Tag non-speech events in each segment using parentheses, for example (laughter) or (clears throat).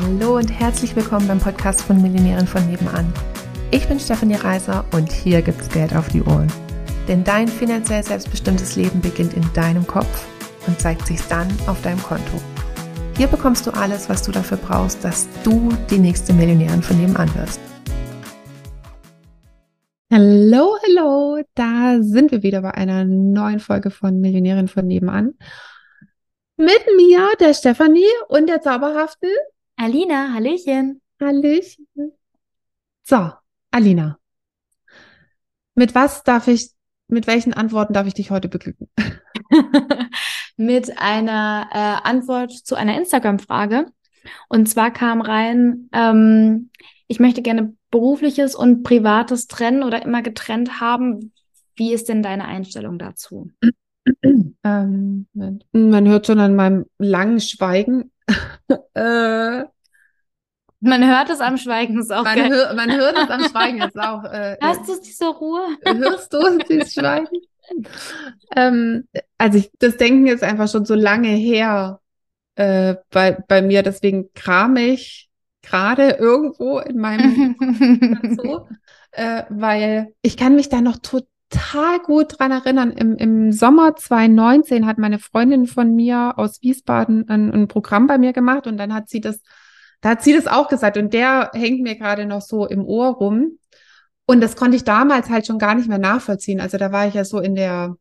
Hallo und herzlich willkommen beim Podcast von Millionären von nebenan. Ich bin Stefanie Reiser und hier gibt's Geld auf die Ohren. Denn dein finanziell selbstbestimmtes Leben beginnt in deinem Kopf und zeigt sich dann auf deinem Konto. Hier bekommst du alles, was du dafür brauchst, dass du die nächste Millionärin von nebenan wirst. Hallo, hallo, da sind wir wieder bei einer neuen Folge von Millionärin von nebenan. Mit mir, der Stefanie und der zauberhaften Alina, Hallöchen. Hallöchen. So, Alina. Mit was darf ich, mit welchen Antworten darf ich dich heute beglücken? (laughs) mit einer äh, Antwort zu einer Instagram-Frage. Und zwar kam rein, ähm, ich möchte gerne berufliches und privates trennen oder immer getrennt haben. Wie ist denn deine Einstellung dazu? Ähm, man hört schon an meinem langen Schweigen. (laughs) äh, man hört es am Schweigen, ist auch man, geil. Hör, man hört es am Schweigen, ist auch. Äh, (laughs) Hörst du diese Ruhe? Hörst du dieses Schweigen? ähm, also ich, das Denken ist einfach schon so lange her äh, bei, bei mir, deswegen kram ich gerade irgendwo in meinem (laughs) dazu, äh, weil ich kann mich da noch total gut dran erinnern. Im, im Sommer 2019 hat meine Freundin von mir aus Wiesbaden ein, ein Programm bei mir gemacht und dann hat sie das, da hat sie das auch gesagt und der hängt mir gerade noch so im Ohr rum. Und das konnte ich damals halt schon gar nicht mehr nachvollziehen. Also da war ich ja so in der,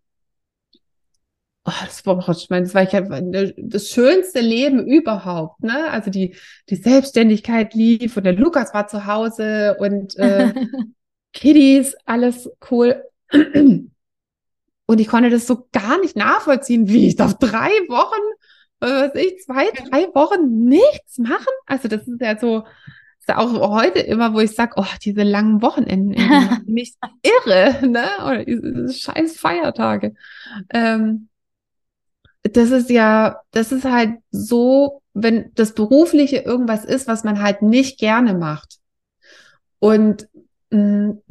oh, das war, ich meine, das war ich ja das schönste Leben überhaupt, ne? Also die, die Selbstständigkeit lief und der Lukas war zu Hause und äh, (laughs) Kiddies, alles cool. Und ich konnte das so gar nicht nachvollziehen, wie ich auf drei Wochen, was weiß ich, zwei, drei Wochen nichts machen. Also das ist ja so, ist ja auch heute immer, wo ich sage, oh, diese langen Wochenenden, (laughs) mich irre, ne? Oder diese scheiß Feiertage. Ähm, das ist ja, das ist halt so, wenn das Berufliche irgendwas ist, was man halt nicht gerne macht. Und mh, mm,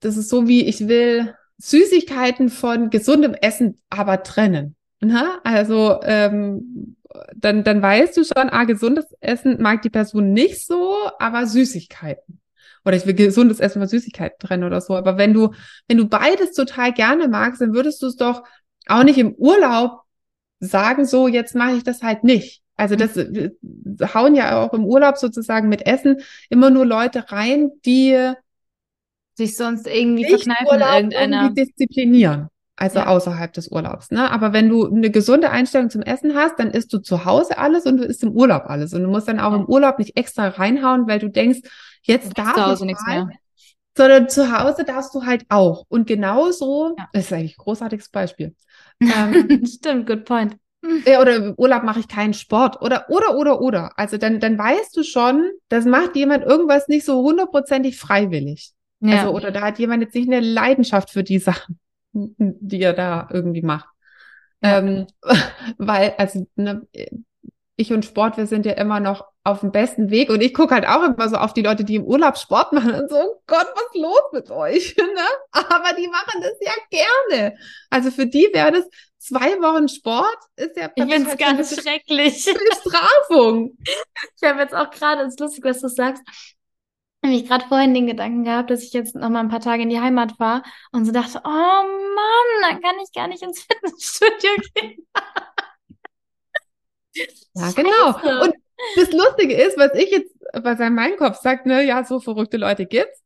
das ist so wie, ich will Süßigkeiten von gesundem Essen aber trennen. Ne? Also ähm, dann, dann weißt du schon, ah, gesundes Essen mag die Person nicht so, aber Süßigkeiten. Oder ich will gesundes Essen von Süßigkeiten trennen oder so. Aber wenn du, wenn du beides total gerne magst, dann würdest du es doch auch nicht im Urlaub sagen, so, jetzt mache ich das halt nicht. Also das äh, hauen ja auch im Urlaub sozusagen mit Essen immer nur Leute rein, die sich sonst irgendwie verkneifen Urlaub in irgendeiner. Irgendwie disziplinieren. Also ja. außerhalb des Urlaubs. Ne? Aber wenn du eine gesunde Einstellung zum Essen hast, dann isst du zu Hause alles und du isst im Urlaub alles. Und du musst dann auch im Urlaub nicht extra reinhauen, weil du denkst, jetzt darf zu Hause nichts mehr. Sondern zu Hause darfst du halt auch. Und genauso, ja. das ist eigentlich ein großartiges Beispiel. (laughs) Ähm, Stimmt, good point. Ja, oder im Urlaub mache ich keinen Sport. Oder, oder, oder, oder. Also dann, dann weißt du schon, das macht jemand irgendwas nicht so hundertprozentig freiwillig. Ja. Also, oder da hat jemand jetzt nicht eine Leidenschaft für die Sachen, die er da irgendwie macht. Ja. Ähm, (laughs) weil, also, ne, ich und Sport, wir sind ja immer noch auf dem besten Weg. Und ich gucke halt auch immer so auf die Leute, die im Urlaub Sport machen und so, oh Gott, was los mit euch? (laughs) ne? Aber die machen das ja gerne. Also für die wäre das zwei Wochen Sport, ist ja Ich finde es halt ganz schrecklich. Bestrafung. (laughs) Ich habe jetzt auch gerade, es ist lustig, was du sagst, habe ich gerade vorhin den Gedanken gehabt, dass ich jetzt noch mal ein paar Tage in die Heimat fahre und so dachte, oh Mann, dann kann ich gar nicht ins (laughs) Fitnessstudio gehen. ja, genau. Und das Lustige ist, was ich jetzt, was in meinem Kopf sagt, ne, ja, so verrückte Leute gibt's.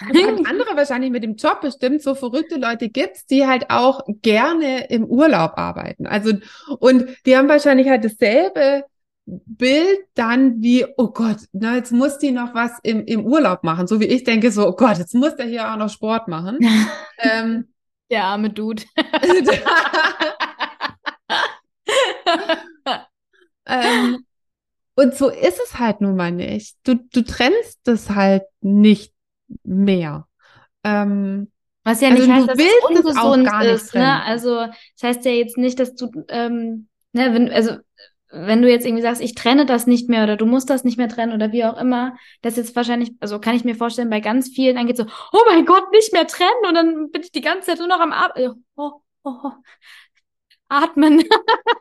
Und (laughs) andere wahrscheinlich mit dem Job bestimmt so verrückte Leute gibt's, die halt auch gerne im Urlaub arbeiten. Also, und die haben wahrscheinlich halt dasselbe Bild dann wie, oh Gott, na, jetzt muss die noch was im, im Urlaub machen. So wie ich denke, so, oh Gott, jetzt muss der hier auch noch Sport machen. (laughs) ähm, der arme Dude. (laughs) ähm, und so ist es halt nun mal nicht. Du, du trennst das halt nicht mehr. Ähm, Was ja nicht also heißt, dass es ungesund ist. Ne? Also das heißt ja jetzt nicht, dass du, ähm, ne, wenn, also wenn du jetzt irgendwie sagst, ich trenne das nicht mehr oder du musst das nicht mehr trennen oder wie auch immer, das jetzt wahrscheinlich, also kann ich mir vorstellen, bei ganz vielen dann geht so, oh mein Gott, nicht mehr trennen und dann bin ich die ganze Zeit nur noch am Ab oh, oh, oh. Atmen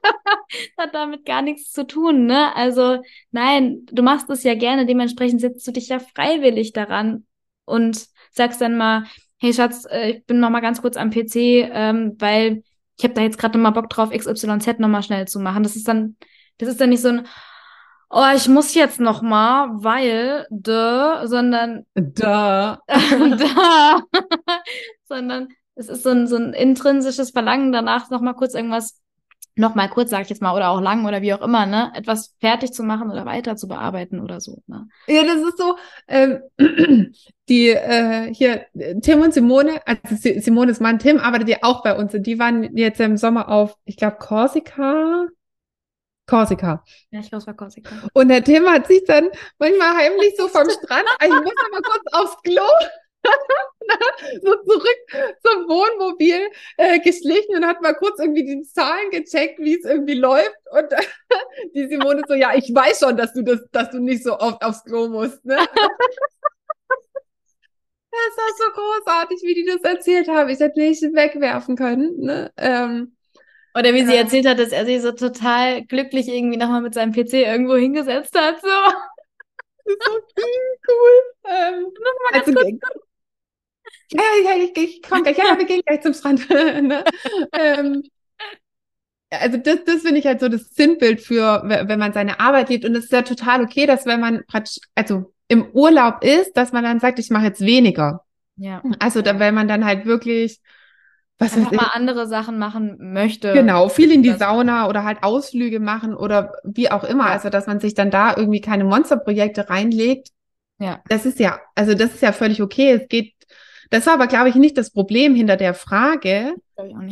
(laughs) hat damit gar nichts zu tun, ne? Also nein, du machst es ja gerne, dementsprechend setzt du dich ja freiwillig daran und sagst dann mal, hey Schatz, äh, ich bin noch mal ganz kurz am PC, ähm, weil ich habe da jetzt gerade noch mal Bock drauf, XYZ noch mal schnell zu machen. Das ist dann, das ist dann nicht so ein, oh, ich muss jetzt noch mal, weil, duh, sondern da, (laughs) da, (laughs) sondern es ist so ein, so ein intrinsisches Verlangen danach, noch mal kurz irgendwas noch mal kurz, sag ich jetzt mal, oder auch lang oder wie auch immer, ne, etwas fertig zu machen oder weiter zu bearbeiten oder so. Ne? Ja, das ist so, ähm, (clears throat) die äh, hier, Tim und Simone, also Simones Mann Tim arbeitet ja auch bei uns und die waren jetzt im Sommer auf, ich glaube, Korsika. Korsika. Ja, ich glaube, es war Korsika. Und der Tim hat sich dann manchmal heimlich so vom Strand, (laughs) ich muss aber kurz aufs Klo, (laughs) so zurück zum Wohnmobil äh, geschlichen und hat mal kurz irgendwie die Zahlen gecheckt, wie es irgendwie läuft. Und (laughs) die Simone so, ja, ich weiß schon, dass du das, dass du nicht so oft aufs Klo musst. Ne? Das war so großartig, wie die das erzählt haben. Ich hätte nicht wegwerfen können. Ne? Ähm, Oder wie sie äh, erzählt hat, dass er sich so total glücklich irgendwie nochmal mit seinem PC irgendwo hingesetzt hat. So. (laughs) Das ist so cool. Ähm, also, ja, ja, ich, ich komme gleich, ja, wir gehen gleich zum Strand. (laughs) ne? ähm, also das, das finde ich halt so das Sinnbild für, wenn man seine Arbeit liebt. Und es ist ja total okay, dass wenn man praktisch, also im Urlaub ist, dass man dann sagt, ich mache jetzt weniger. Ja. Also da, wenn man dann halt wirklich was Einfach mal andere Sachen machen möchte. Genau, viel in die Sauna oder halt Ausflüge machen oder wie auch immer. Ja. Also dass man sich dann da irgendwie keine Monsterprojekte reinlegt. Ja. Das ist ja, also das ist ja völlig okay. Es geht das war aber, glaube ich, nicht das Problem hinter der Frage,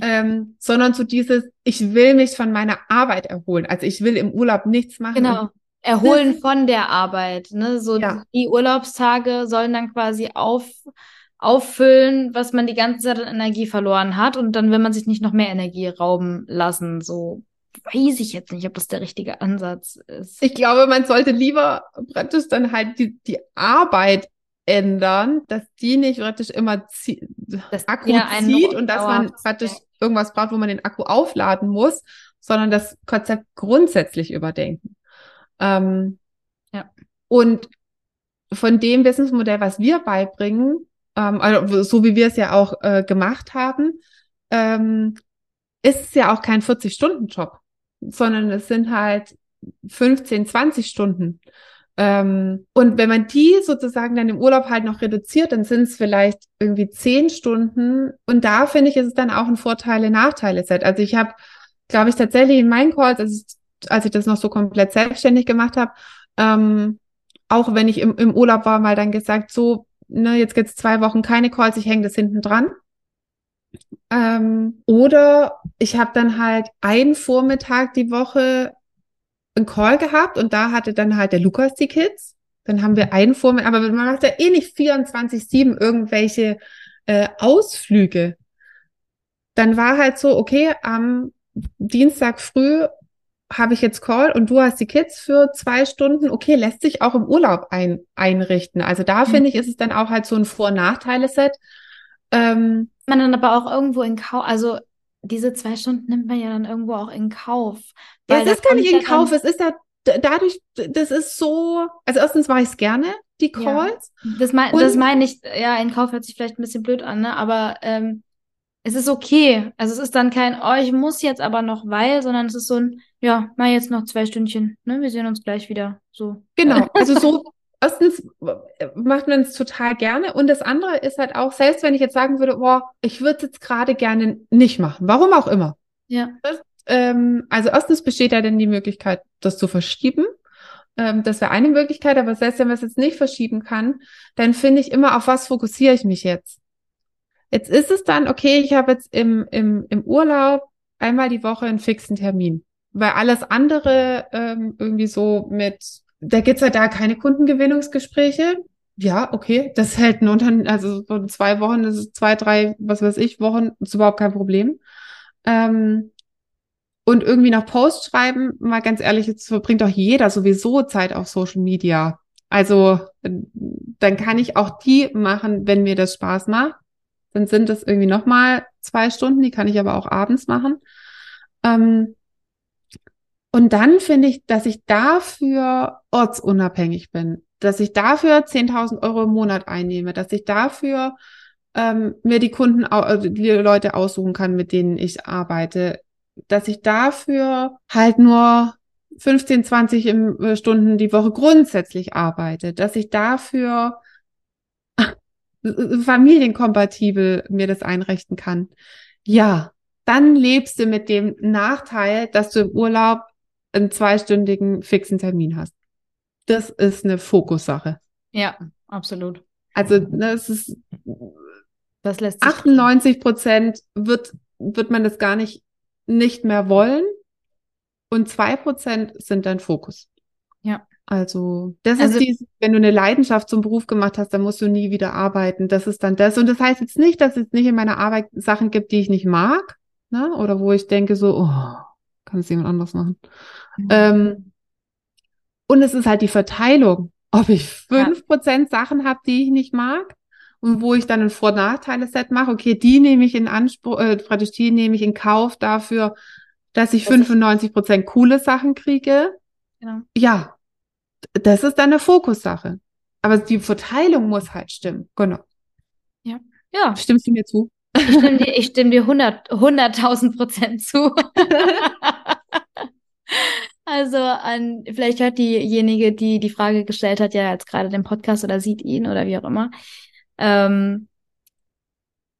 ähm, sondern so dieses, ich will mich von meiner Arbeit erholen. Also ich will im Urlaub nichts machen. Genau. Erholen von der Arbeit. Ne? So ja. die Urlaubstage sollen dann quasi auf, auffüllen, was man die ganze Zeit an Energie verloren hat. Und dann will man sich nicht noch mehr Energie rauben lassen. So weiß ich jetzt nicht, ob das der richtige Ansatz ist. Ich glaube, man sollte lieber praktisch dann halt die, die Arbeit ändern, dass die nicht praktisch immer das Akku zieht und dass man praktisch irgendwas braucht, wo man den Akku aufladen muss, sondern das Konzept grundsätzlich überdenken. Ähm, ja. Und von dem Wissensmodell, was wir beibringen, ähm, also so wie wir es ja auch äh, gemacht haben, ähm, ist es ja auch kein 40-Stunden-Job, sondern es sind halt 15, 20 Stunden. Ähm, und wenn man die sozusagen dann im Urlaub halt noch reduziert, dann sind es vielleicht irgendwie zehn Stunden. Und da finde ich, ist es dann auch ein Vorteile-Nachteile-Set. Also ich habe, glaube ich, tatsächlich in meinen Calls, als ich, als ich das noch so komplett selbstständig gemacht habe, ähm, auch wenn ich im, im Urlaub war, mal dann gesagt, so, ne, jetzt gibt's zwei Wochen keine Calls, ich hänge das hinten dran. Ähm, oder ich habe dann halt einen Vormittag die Woche einen Call gehabt und da hatte dann halt der Lukas die Kids. Dann haben wir einen vor, aber man macht ja eh nicht 24-7 irgendwelche äh, Ausflüge. Dann war halt so, okay, am Dienstag früh habe ich jetzt Call und du hast die Kids für zwei Stunden. Okay, lässt sich auch im Urlaub ein, einrichten. Also da mhm. finde ich, ist es dann auch halt so ein Vor- Nachteile-Set. Ähm, man dann aber auch irgendwo in Kauf, also diese zwei Stunden nimmt man ja dann irgendwo auch in Kauf. Ja, es ist gar nicht in Kauf, es ist ja dadurch, das ist so, also erstens mache ich es gerne, die Calls. Ja, das, mein, das meine ich, ja, in Kauf hört sich vielleicht ein bisschen blöd an, ne? aber ähm, es ist okay. Also es ist dann kein, oh, ich muss jetzt aber noch, weil, sondern es ist so ein, ja, mal jetzt noch zwei Stündchen, ne? Wir sehen uns gleich wieder. So. Genau, also so (laughs) erstens macht man es total gerne und das andere ist halt auch, selbst wenn ich jetzt sagen würde, boah, ich würde es jetzt gerade gerne nicht machen, warum auch immer. Ja. Das, ähm, also erstens besteht ja dann die Möglichkeit, das zu verschieben. Ähm, das wäre eine Möglichkeit, aber selbst wenn man es jetzt nicht verschieben kann, dann finde ich immer, auf was fokussiere ich mich jetzt? Jetzt ist es dann, okay, ich habe jetzt im, im, im Urlaub einmal die Woche einen fixen Termin. Weil alles andere ähm, irgendwie so mit da gibt's ja da keine Kundengewinnungsgespräche. Ja, okay, das hält ein Unternehmen, also so zwei Wochen, das ist zwei, drei, was weiß ich, Wochen, ist überhaupt kein Problem. Ähm, und irgendwie noch Post schreiben, mal ganz ehrlich, jetzt verbringt doch jeder sowieso Zeit auf Social Media. Also dann kann ich auch die machen, wenn mir das Spaß macht. Dann sind das irgendwie nochmal zwei Stunden, die kann ich aber auch abends machen. Ähm, und dann finde ich, dass ich dafür ortsunabhängig bin, dass ich dafür 10.000 Euro im Monat einnehme, dass ich dafür ähm, mir die Kunden, äh, die Leute aussuchen kann, mit denen ich arbeite, dass ich dafür halt nur 15, 20 äh, Stunden die Woche grundsätzlich arbeite, dass ich dafür (laughs) familienkompatibel mir das einrichten kann. Ja, dann lebst du mit dem Nachteil, dass du im Urlaub einen zweistündigen fixen Termin hast. Das ist eine Fokussache. Ja, absolut. Also das ist das lässt 98 Prozent wird, wird man das gar nicht, nicht mehr wollen. Und zwei Prozent sind dein Fokus. Ja. Also, das also, ist die, wenn du eine Leidenschaft zum Beruf gemacht hast, dann musst du nie wieder arbeiten. Das ist dann das. Und das heißt jetzt nicht, dass es nicht in meiner Arbeit Sachen gibt, die ich nicht mag, ne? Oder wo ich denke so, oh, kann es jemand anders machen. Mhm. Ähm, und es ist halt die Verteilung, ob ich fünf Prozent ja. Sachen habe, die ich nicht mag und wo ich dann ein Vor-Nachteile-Set mache. Okay, die nehme ich in Anspruch, äh, praktisch die nehme ich in Kauf dafür, dass ich das 95 Prozent coole Sachen kriege. Genau. Ja, das ist dann eine Fokussache. Aber die Verteilung muss halt stimmen. Genau. Ja. Ja. Stimmst du mir zu? Ich stimme dir, ich stimme dir 100, 100.000 Prozent zu. (laughs) also an, vielleicht hört diejenige, die die Frage gestellt hat, ja jetzt gerade den Podcast oder sieht ihn oder wie auch immer. Ähm,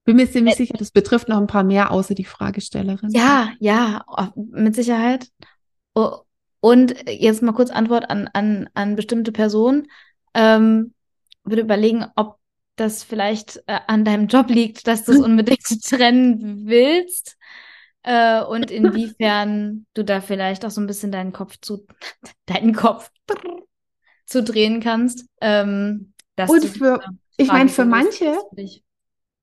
bin mir ziemlich äh, sicher, das betrifft noch ein paar mehr außer die Fragestellerin. Ja, ja, mit Sicherheit. Und jetzt mal kurz Antwort an, an, an bestimmte Personen. Ähm, würde überlegen, ob das vielleicht äh, an deinem Job liegt, dass du es (laughs) unbedingt trennen willst. Äh, und (laughs) inwiefern du da vielleicht auch so ein bisschen deinen Kopf zu, (laughs) deinen Kopf zu drehen kannst. Ähm, und für, ich meine, für manche,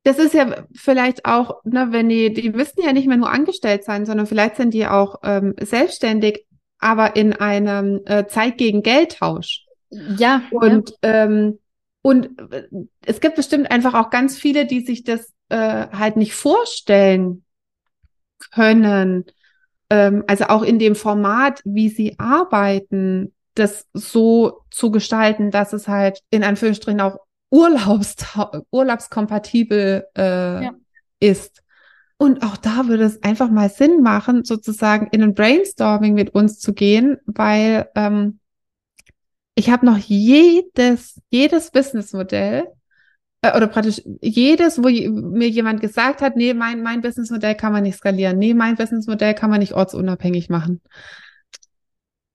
das ist ja vielleicht auch, ne, wenn die, die müssten ja nicht mehr nur angestellt sein, sondern vielleicht sind die auch ähm, selbstständig, aber in einem äh, Zeit gegen Geldtausch. Ja. Und, ja. Ähm, und äh, es gibt bestimmt einfach auch ganz viele, die sich das äh, halt nicht vorstellen können. Ähm, also auch in dem Format, wie sie arbeiten, das so zu gestalten, dass es halt in Anführungsstrichen auch Urlaubs (laughs) urlaubskompatibel äh, ja. ist. Und auch da würde es einfach mal Sinn machen, sozusagen in ein Brainstorming mit uns zu gehen, weil ähm, ich habe noch jedes, jedes Businessmodell äh, oder praktisch jedes, wo mir jemand gesagt hat, nee, mein, mein Businessmodell kann man nicht skalieren, nee, mein Businessmodell kann man nicht ortsunabhängig machen.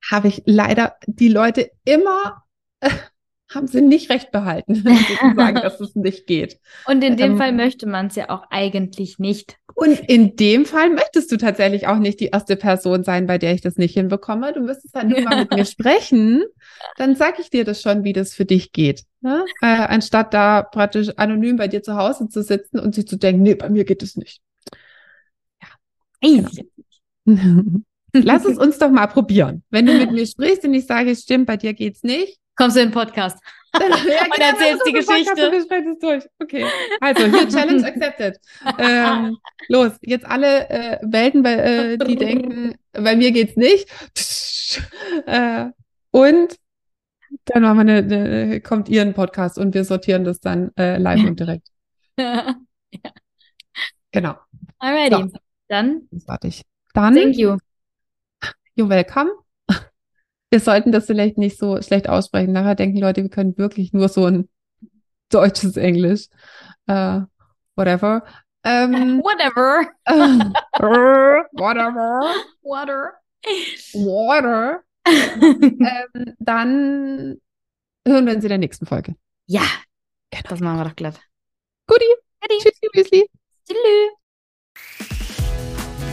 Habe ich leider die Leute immer (laughs) haben sie nicht recht behalten, (laughs) sozusagen, dass es nicht geht. Und in dem ähm, Fall möchte man es ja auch eigentlich nicht. Und in dem Fall möchtest du tatsächlich auch nicht die erste Person sein, bei der ich das nicht hinbekomme. Du müsstest dann nur mal mit mir (laughs) sprechen. Dann sage ich dir das schon, wie das für dich geht. Ne? Äh, anstatt da praktisch anonym bei dir zu Hause zu sitzen und sich zu denken, nee, bei mir geht es nicht. Ja. Genau. (laughs) Lass es uns doch mal probieren. Wenn du mit mir sprichst und ich sage, es stimmt, bei dir geht's nicht, kommst du in den Podcast. (laughs) ja, und genau, erzählst die Geschichte. Podcast, durch. Okay. Also hier Challenge accepted. (laughs) ähm, los, jetzt alle äh, Welten, bei, äh, die denken, bei mir geht's nicht. äh, und dann machen wir eine, eine, kommt ihr ein Podcast und wir sortieren das dann äh, live und direkt. (laughs) ja. Genau. Alrighty. So. Dann. Fertig. Dann. Thank you. You're welcome wir sollten das vielleicht nicht so schlecht aussprechen. Nachher denken Leute, wir können wirklich nur so ein deutsches Englisch. Uh, whatever. Ähm, (laughs) whatever. (laughs) Whatever. Water. Water. (laughs) ähm, dann hören wir uns in der nächsten Folge. Ja, genau. das machen wir doch glatt. Guti. Tschüssi, Müsli. Tschüss.